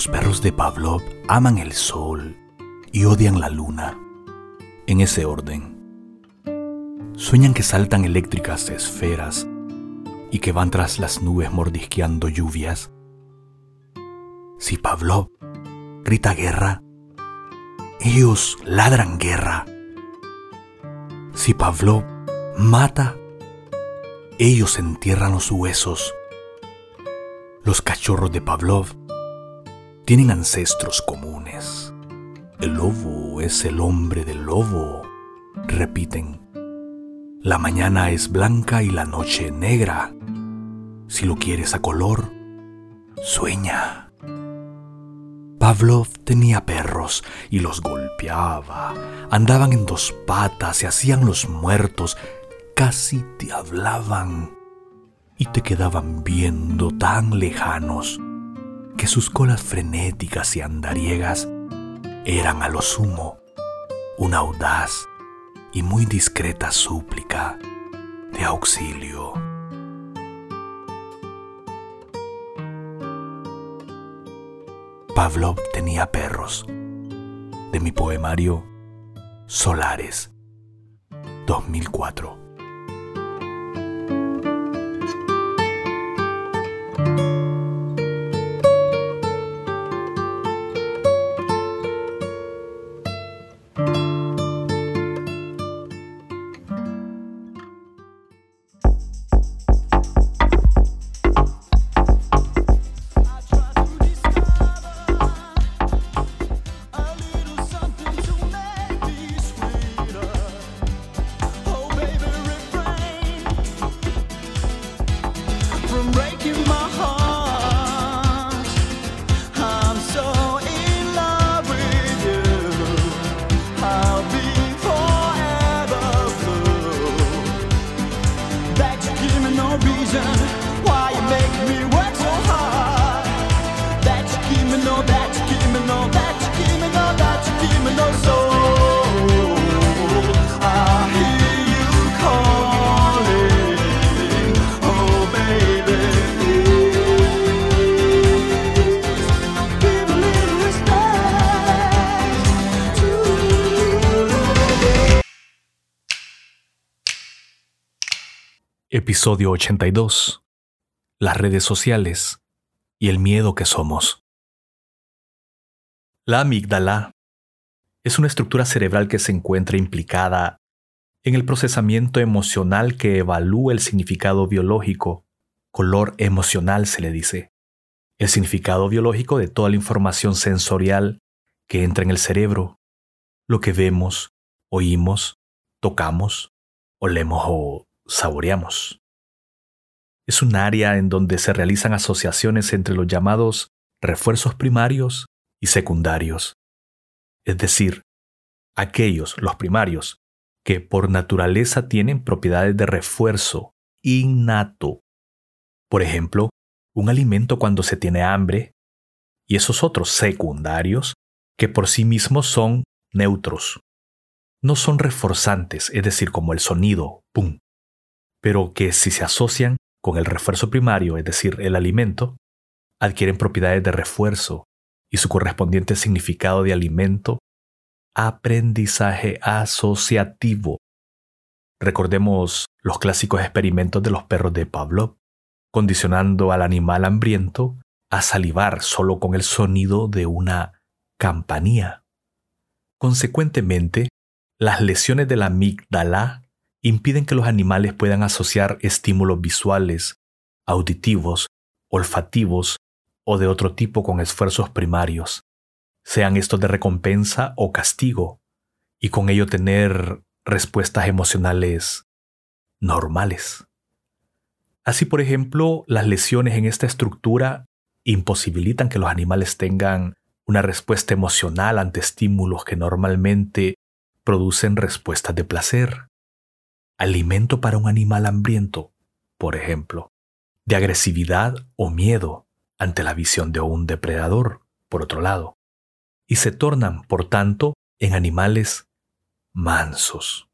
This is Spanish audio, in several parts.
Los perros de Pavlov aman el sol y odian la luna. En ese orden. Sueñan que saltan eléctricas esferas y que van tras las nubes mordisqueando lluvias. Si Pavlov grita guerra, ellos ladran guerra. Si Pavlov mata, ellos entierran los huesos. Los cachorros de Pavlov tienen ancestros comunes. El lobo es el hombre del lobo, repiten. La mañana es blanca y la noche negra. Si lo quieres a color, sueña. Pavlov tenía perros y los golpeaba. Andaban en dos patas, se hacían los muertos, casi te hablaban y te quedaban viendo tan lejanos que sus colas frenéticas y andariegas eran a lo sumo una audaz y muy discreta súplica de auxilio. Pavlov tenía perros. De mi poemario Solares, 2004. Episodio 82. Las redes sociales y el miedo que somos. La amígdala es una estructura cerebral que se encuentra implicada en el procesamiento emocional que evalúa el significado biológico. Color emocional se le dice. El significado biológico de toda la información sensorial que entra en el cerebro. Lo que vemos, oímos, tocamos, olemos o saboreamos. Es un área en donde se realizan asociaciones entre los llamados refuerzos primarios y secundarios. Es decir, aquellos, los primarios, que por naturaleza tienen propiedades de refuerzo innato. Por ejemplo, un alimento cuando se tiene hambre, y esos otros secundarios que por sí mismos son neutros. No son reforzantes, es decir, como el sonido, pum, pero que si se asocian con el refuerzo primario, es decir, el alimento, adquieren propiedades de refuerzo y su correspondiente significado de alimento, aprendizaje asociativo. Recordemos los clásicos experimentos de los perros de Pavlov, condicionando al animal hambriento a salivar solo con el sonido de una campanía. Consecuentemente, las lesiones de la amígdala impiden que los animales puedan asociar estímulos visuales, auditivos, olfativos o de otro tipo con esfuerzos primarios, sean estos de recompensa o castigo, y con ello tener respuestas emocionales normales. Así, por ejemplo, las lesiones en esta estructura imposibilitan que los animales tengan una respuesta emocional ante estímulos que normalmente producen respuestas de placer. Alimento para un animal hambriento, por ejemplo, de agresividad o miedo ante la visión de un depredador, por otro lado, y se tornan, por tanto, en animales mansos.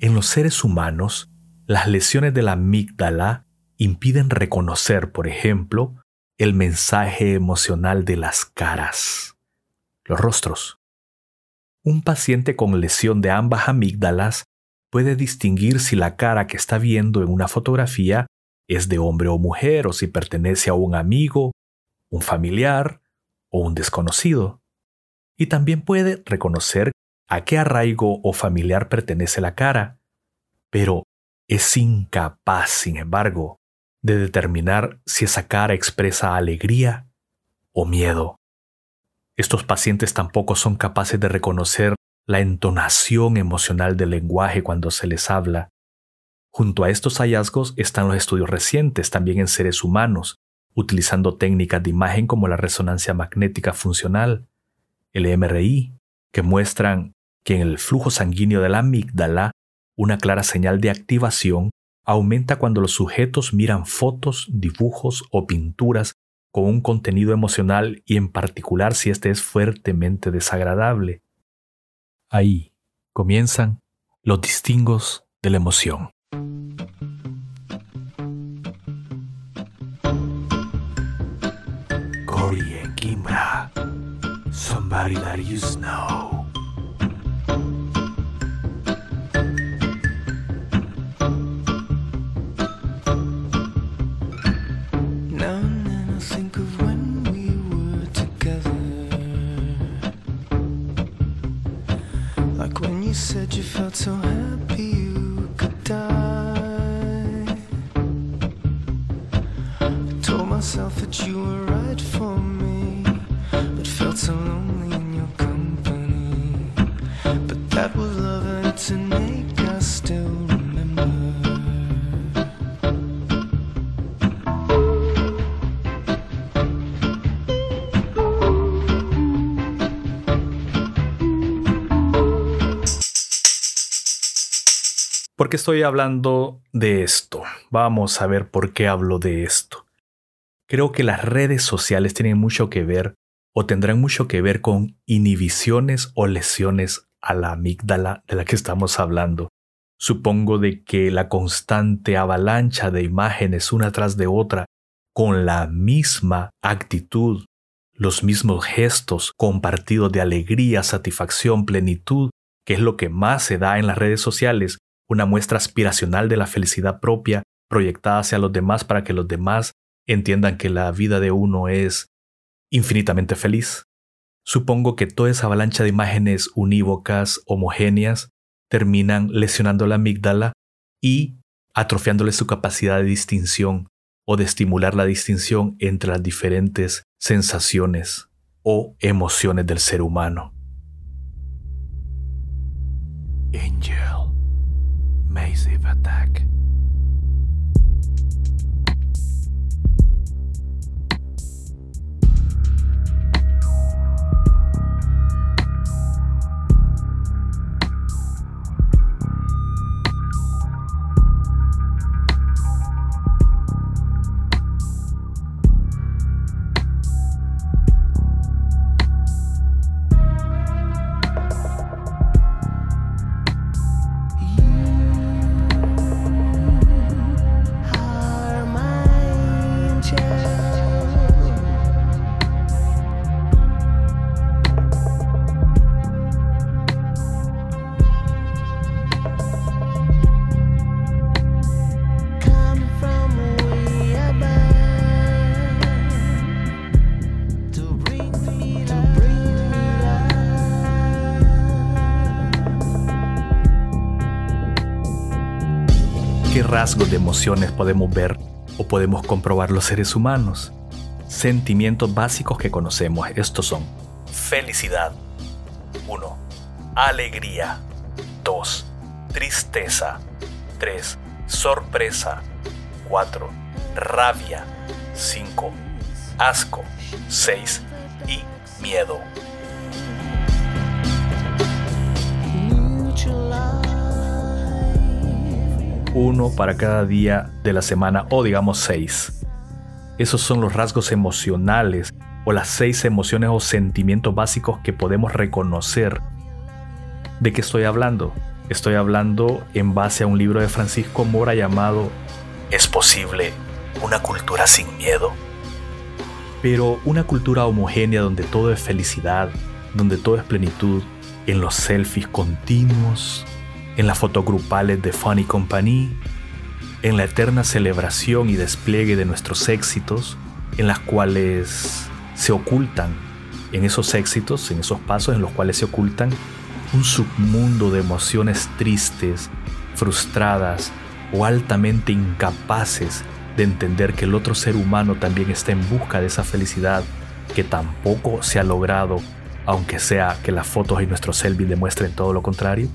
En los seres humanos, las lesiones de la amígdala impiden reconocer, por ejemplo, el mensaje emocional de las caras, los rostros. Un paciente con lesión de ambas amígdalas puede distinguir si la cara que está viendo en una fotografía es de hombre o mujer o si pertenece a un amigo, un familiar o un desconocido. Y también puede reconocer a qué arraigo o familiar pertenece la cara, pero es incapaz, sin embargo, de determinar si esa cara expresa alegría o miedo. Estos pacientes tampoco son capaces de reconocer la entonación emocional del lenguaje cuando se les habla. Junto a estos hallazgos están los estudios recientes también en seres humanos, utilizando técnicas de imagen como la resonancia magnética funcional, el MRI, que muestran que en el flujo sanguíneo de la amígdala una clara señal de activación aumenta cuando los sujetos miran fotos, dibujos o pinturas con un contenido emocional y en particular si este es fuertemente desagradable. Ahí comienzan los distingos de la emoción. And Kimra, somebody that you. ¿Por qué estoy hablando de esto? Vamos a ver por qué hablo de esto. Creo que las redes sociales tienen mucho que ver o tendrán mucho que ver con inhibiciones o lesiones a la amígdala de la que estamos hablando. Supongo de que la constante avalancha de imágenes una tras de otra, con la misma actitud, los mismos gestos compartidos de alegría, satisfacción, plenitud, que es lo que más se da en las redes sociales, una muestra aspiracional de la felicidad propia proyectada hacia los demás para que los demás entiendan que la vida de uno es infinitamente feliz. Supongo que toda esa avalancha de imágenes unívocas, homogéneas, terminan lesionando la amígdala y atrofiándole su capacidad de distinción o de estimular la distinción entre las diferentes sensaciones o emociones del ser humano. Angel. Massive attack. Rasgos de emociones podemos ver o podemos comprobar los seres humanos? Sentimientos básicos que conocemos, estos son felicidad, 1. Alegría, 2. Tristeza, 3. Sorpresa, 4. Rabia, 5. Asco, 6. Y miedo. Uno para cada día de la semana o digamos seis. Esos son los rasgos emocionales o las seis emociones o sentimientos básicos que podemos reconocer. ¿De qué estoy hablando? Estoy hablando en base a un libro de Francisco Mora llamado ¿Es posible una cultura sin miedo? Pero una cultura homogénea donde todo es felicidad, donde todo es plenitud, en los selfies continuos, en las fotos grupales de Funny Company, en la eterna celebración y despliegue de nuestros éxitos, en las cuales se ocultan, en esos éxitos, en esos pasos en los cuales se ocultan un submundo de emociones tristes, frustradas o altamente incapaces de entender que el otro ser humano también está en busca de esa felicidad que tampoco se ha logrado, aunque sea que las fotos y nuestros selfies demuestren todo lo contrario?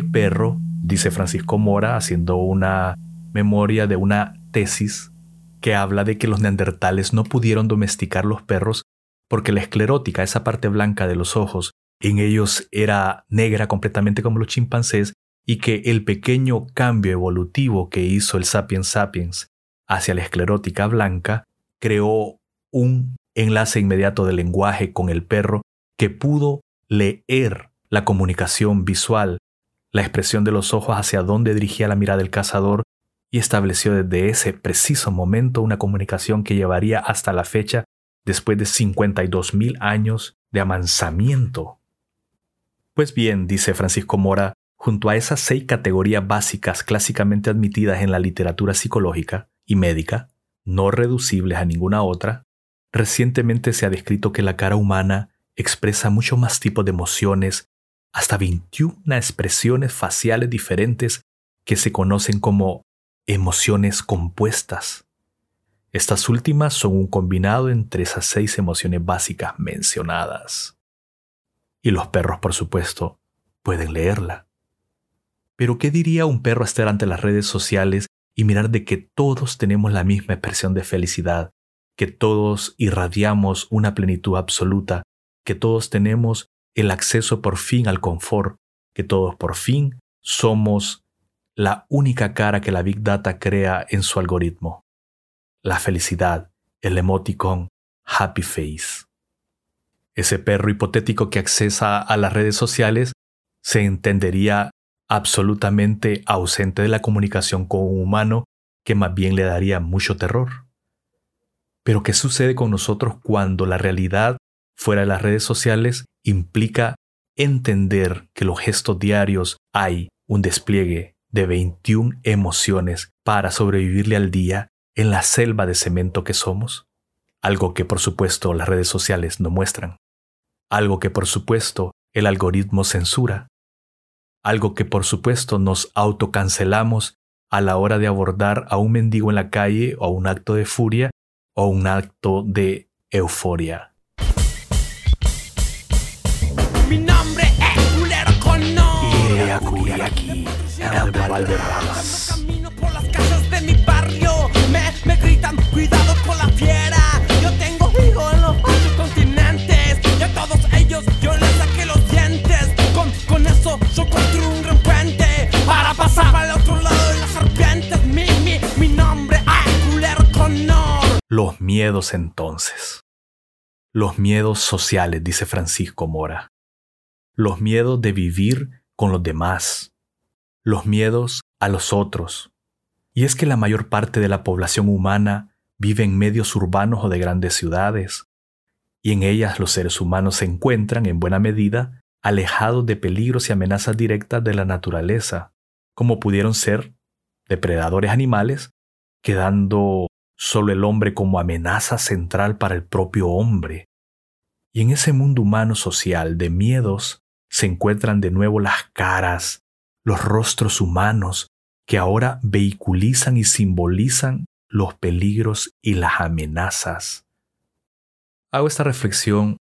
El perro, dice Francisco Mora, haciendo una memoria de una tesis que habla de que los neandertales no pudieron domesticar los perros porque la esclerótica, esa parte blanca de los ojos, en ellos era negra completamente como los chimpancés y que el pequeño cambio evolutivo que hizo el sapiens sapiens hacia la esclerótica blanca creó un enlace inmediato del lenguaje con el perro que pudo leer la comunicación visual la expresión de los ojos hacia dónde dirigía la mirada del cazador y estableció desde ese preciso momento una comunicación que llevaría hasta la fecha después de 52.000 años de amansamiento. Pues bien, dice Francisco Mora, junto a esas seis categorías básicas clásicamente admitidas en la literatura psicológica y médica, no reducibles a ninguna otra, recientemente se ha descrito que la cara humana expresa mucho más tipos de emociones hasta 21 expresiones faciales diferentes que se conocen como emociones compuestas. Estas últimas son un combinado entre esas seis emociones básicas mencionadas. Y los perros, por supuesto, pueden leerla. Pero ¿qué diría un perro estar ante las redes sociales y mirar de que todos tenemos la misma expresión de felicidad, que todos irradiamos una plenitud absoluta, que todos tenemos el acceso por fin al confort, que todos por fin somos la única cara que la Big Data crea en su algoritmo. La felicidad, el emoticon Happy Face. Ese perro hipotético que accesa a las redes sociales se entendería absolutamente ausente de la comunicación con un humano que más bien le daría mucho terror. Pero ¿qué sucede con nosotros cuando la realidad fuera de las redes sociales implica entender que los gestos diarios hay un despliegue de 21 emociones para sobrevivirle al día en la selva de cemento que somos? Algo que por supuesto las redes sociales no muestran. Algo que por supuesto el algoritmo censura. Algo que por supuesto nos autocancelamos a la hora de abordar a un mendigo en la calle o a un acto de furia o un acto de euforia. Mi nombre es Culero Conor. Iré a Curiaki, el de Valderramas. Camino por las calles de mi barrio. Me, me gritan, cuidado con la fiera. Yo tengo hijos en los ocho continentes. Y a todos ellos yo les saqué los dientes. Con, con eso yo construí un gran puente. Para pasar al otro lado de las serpientes. Mi, mi, mi nombre es Culero Conor. Los miedos entonces. Los miedos sociales, dice Francisco Mora los miedos de vivir con los demás, los miedos a los otros. Y es que la mayor parte de la población humana vive en medios urbanos o de grandes ciudades. y en ellas los seres humanos se encuentran, en buena medida, alejados de peligros y amenazas directas de la naturaleza, como pudieron ser depredadores animales, quedando solo el hombre como amenaza central para el propio hombre. Y en ese mundo humano social de miedos se encuentran de nuevo las caras, los rostros humanos que ahora vehiculizan y simbolizan los peligros y las amenazas. Hago esta reflexión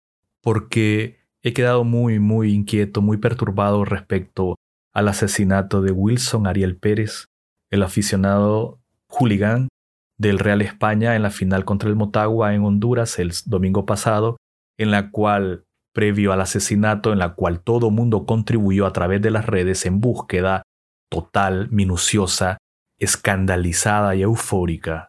porque he quedado muy, muy inquieto, muy perturbado respecto al asesinato de Wilson Ariel Pérez, el aficionado hooligan del Real España en la final contra el Motagua en Honduras el domingo pasado, en la cual, previo al asesinato, en la cual todo mundo contribuyó a través de las redes en búsqueda total, minuciosa, escandalizada y eufórica,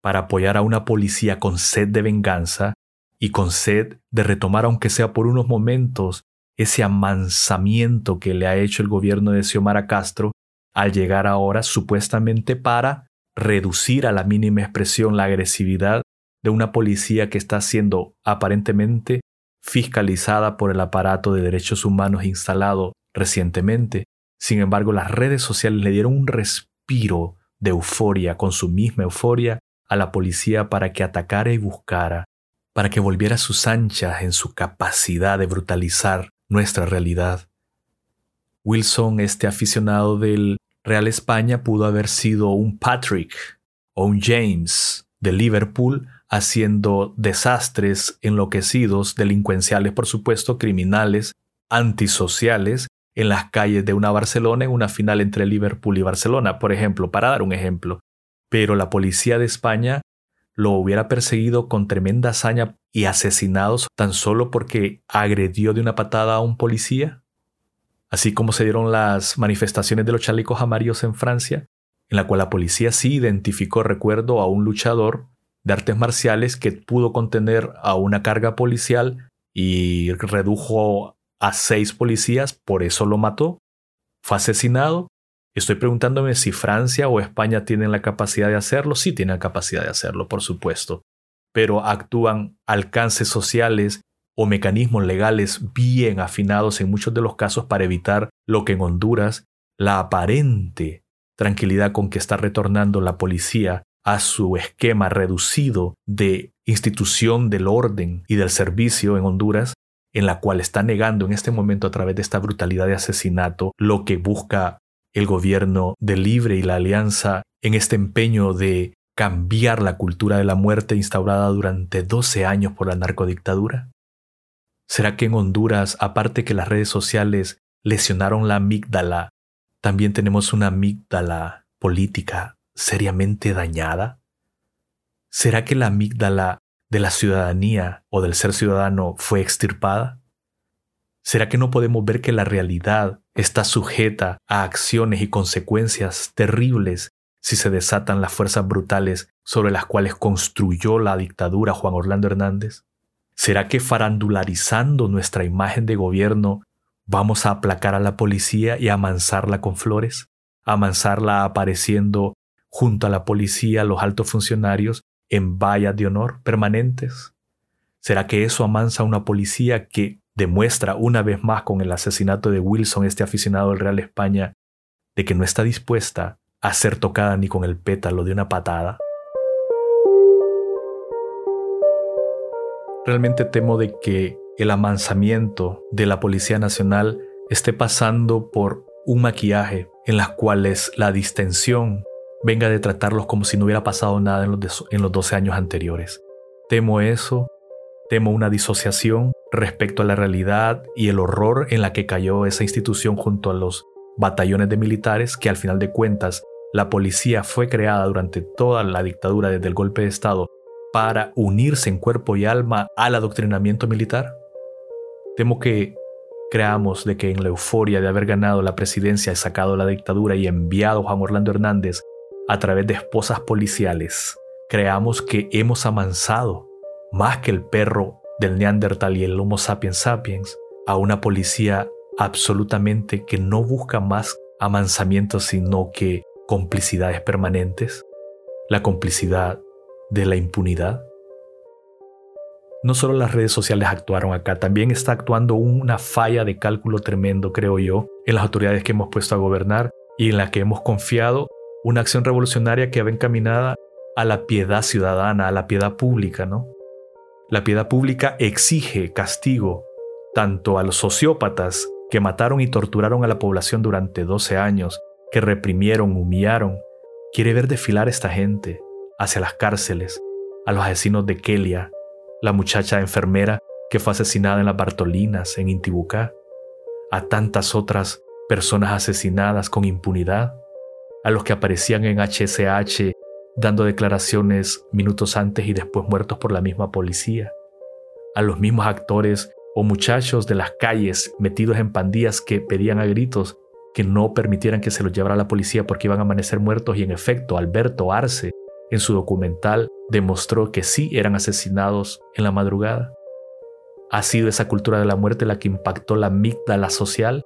para apoyar a una policía con sed de venganza y con sed de retomar, aunque sea por unos momentos, ese amansamiento que le ha hecho el gobierno de Xiomara Castro al llegar ahora supuestamente para reducir a la mínima expresión la agresividad de una policía que está siendo aparentemente fiscalizada por el aparato de derechos humanos instalado recientemente. Sin embargo, las redes sociales le dieron un respiro de euforia, con su misma euforia, a la policía para que atacara y buscara, para que volviera a sus anchas en su capacidad de brutalizar nuestra realidad. Wilson, este aficionado del Real España, pudo haber sido un Patrick o un James de Liverpool haciendo desastres enloquecidos, delincuenciales por supuesto, criminales, antisociales, en las calles de una Barcelona en una final entre Liverpool y Barcelona, por ejemplo, para dar un ejemplo. Pero la policía de España lo hubiera perseguido con tremenda hazaña y asesinados tan solo porque agredió de una patada a un policía? Así como se dieron las manifestaciones de los chalecos amarillos en Francia, en la cual la policía sí identificó, recuerdo, a un luchador de artes marciales que pudo contener a una carga policial y redujo a seis policías, por eso lo mató. Fue asesinado. Estoy preguntándome si Francia o España tienen la capacidad de hacerlo. Sí tienen la capacidad de hacerlo, por supuesto. Pero actúan alcances sociales o mecanismos legales bien afinados en muchos de los casos para evitar lo que en Honduras la aparente tranquilidad con que está retornando la policía a su esquema reducido de institución del orden y del servicio en Honduras en la cual está negando en este momento a través de esta brutalidad de asesinato lo que busca el gobierno de Libre y la Alianza en este empeño de cambiar la cultura de la muerte instaurada durante 12 años por la narcodictadura? ¿Será que en Honduras, aparte que las redes sociales lesionaron la amígdala, también tenemos una amígdala política seriamente dañada? ¿Será que la amígdala de la ciudadanía o del ser ciudadano fue extirpada? ¿Será que no podemos ver que la realidad está sujeta a acciones y consecuencias terribles si se desatan las fuerzas brutales sobre las cuales construyó la dictadura Juan Orlando Hernández? ¿Será que farandularizando nuestra imagen de gobierno vamos a aplacar a la policía y amansarla con flores? ¿Amansarla apareciendo junto a la policía los altos funcionarios en vallas de honor permanentes? ¿Será que eso amansa a una policía que demuestra una vez más con el asesinato de Wilson, este aficionado del Real España, de que no está dispuesta a ser tocada ni con el pétalo de una patada? Realmente temo de que el amansamiento de la Policía Nacional esté pasando por un maquillaje en las cuales la distensión venga de tratarlos como si no hubiera pasado nada en los, en los 12 años anteriores. Temo eso, temo una disociación respecto a la realidad y el horror en la que cayó esa institución junto a los batallones de militares que al final de cuentas la policía fue creada durante toda la dictadura desde el golpe de Estado para unirse en cuerpo y alma al adoctrinamiento militar? Temo que creamos de que en la euforia de haber ganado la presidencia, sacado la dictadura y enviado a Juan Orlando Hernández a través de esposas policiales, creamos que hemos amansado más que el perro del Neandertal y el Homo sapiens sapiens a una policía absolutamente que no busca más amansamiento sino que complicidades permanentes, la complicidad de la impunidad. no solo las redes sociales actuaron acá, también está actuando una falla de cálculo tremendo, creo yo, en las autoridades que hemos puesto a gobernar y en la que hemos confiado una acción revolucionaria que va encaminada a la piedad ciudadana, a la piedad pública, ¿no? La piedad pública exige castigo tanto a los sociópatas que mataron y torturaron a la población durante 12 años, que reprimieron, humillaron. Quiere ver desfilar a esta gente hacia las cárceles, a los asesinos de Kelia, la muchacha enfermera que fue asesinada en las Bartolinas, en Intibucá, a tantas otras personas asesinadas con impunidad, a los que aparecían en HSH dando declaraciones minutos antes y después muertos por la misma policía, a los mismos actores o muchachos de las calles metidos en pandillas que pedían a gritos que no permitieran que se los llevara la policía porque iban a amanecer muertos y en efecto Alberto Arce en su documental demostró que sí eran asesinados en la madrugada. ¿Ha sido esa cultura de la muerte la que impactó la amígdala social?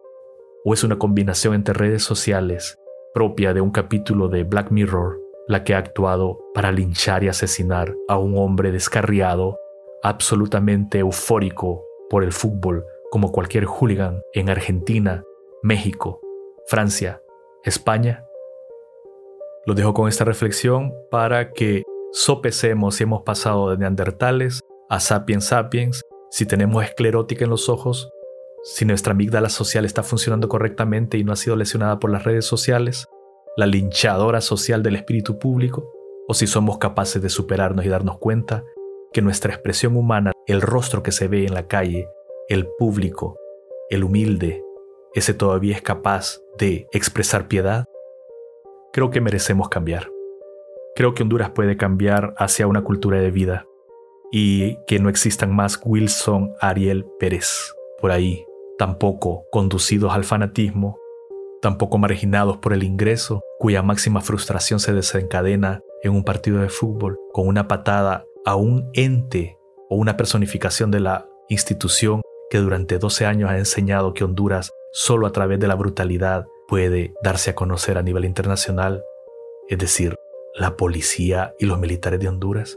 ¿O es una combinación entre redes sociales propia de un capítulo de Black Mirror la que ha actuado para linchar y asesinar a un hombre descarriado, absolutamente eufórico por el fútbol, como cualquier hooligan en Argentina, México, Francia, España. Lo dejo con esta reflexión para que sopesemos si hemos pasado de neandertales a sapiens sapiens, si tenemos esclerótica en los ojos, si nuestra amígdala social está funcionando correctamente y no ha sido lesionada por las redes sociales, la linchadora social del espíritu público, o si somos capaces de superarnos y darnos cuenta que nuestra expresión humana, el rostro que se ve en la calle, el público, el humilde, ese todavía es capaz de expresar piedad, creo que merecemos cambiar. Creo que Honduras puede cambiar hacia una cultura de vida y que no existan más Wilson Ariel Pérez por ahí, tampoco conducidos al fanatismo, tampoco marginados por el ingreso, cuya máxima frustración se desencadena en un partido de fútbol con una patada a un ente o una personificación de la institución que durante 12 años ha enseñado que Honduras solo a través de la brutalidad puede darse a conocer a nivel internacional, es decir, la policía y los militares de Honduras?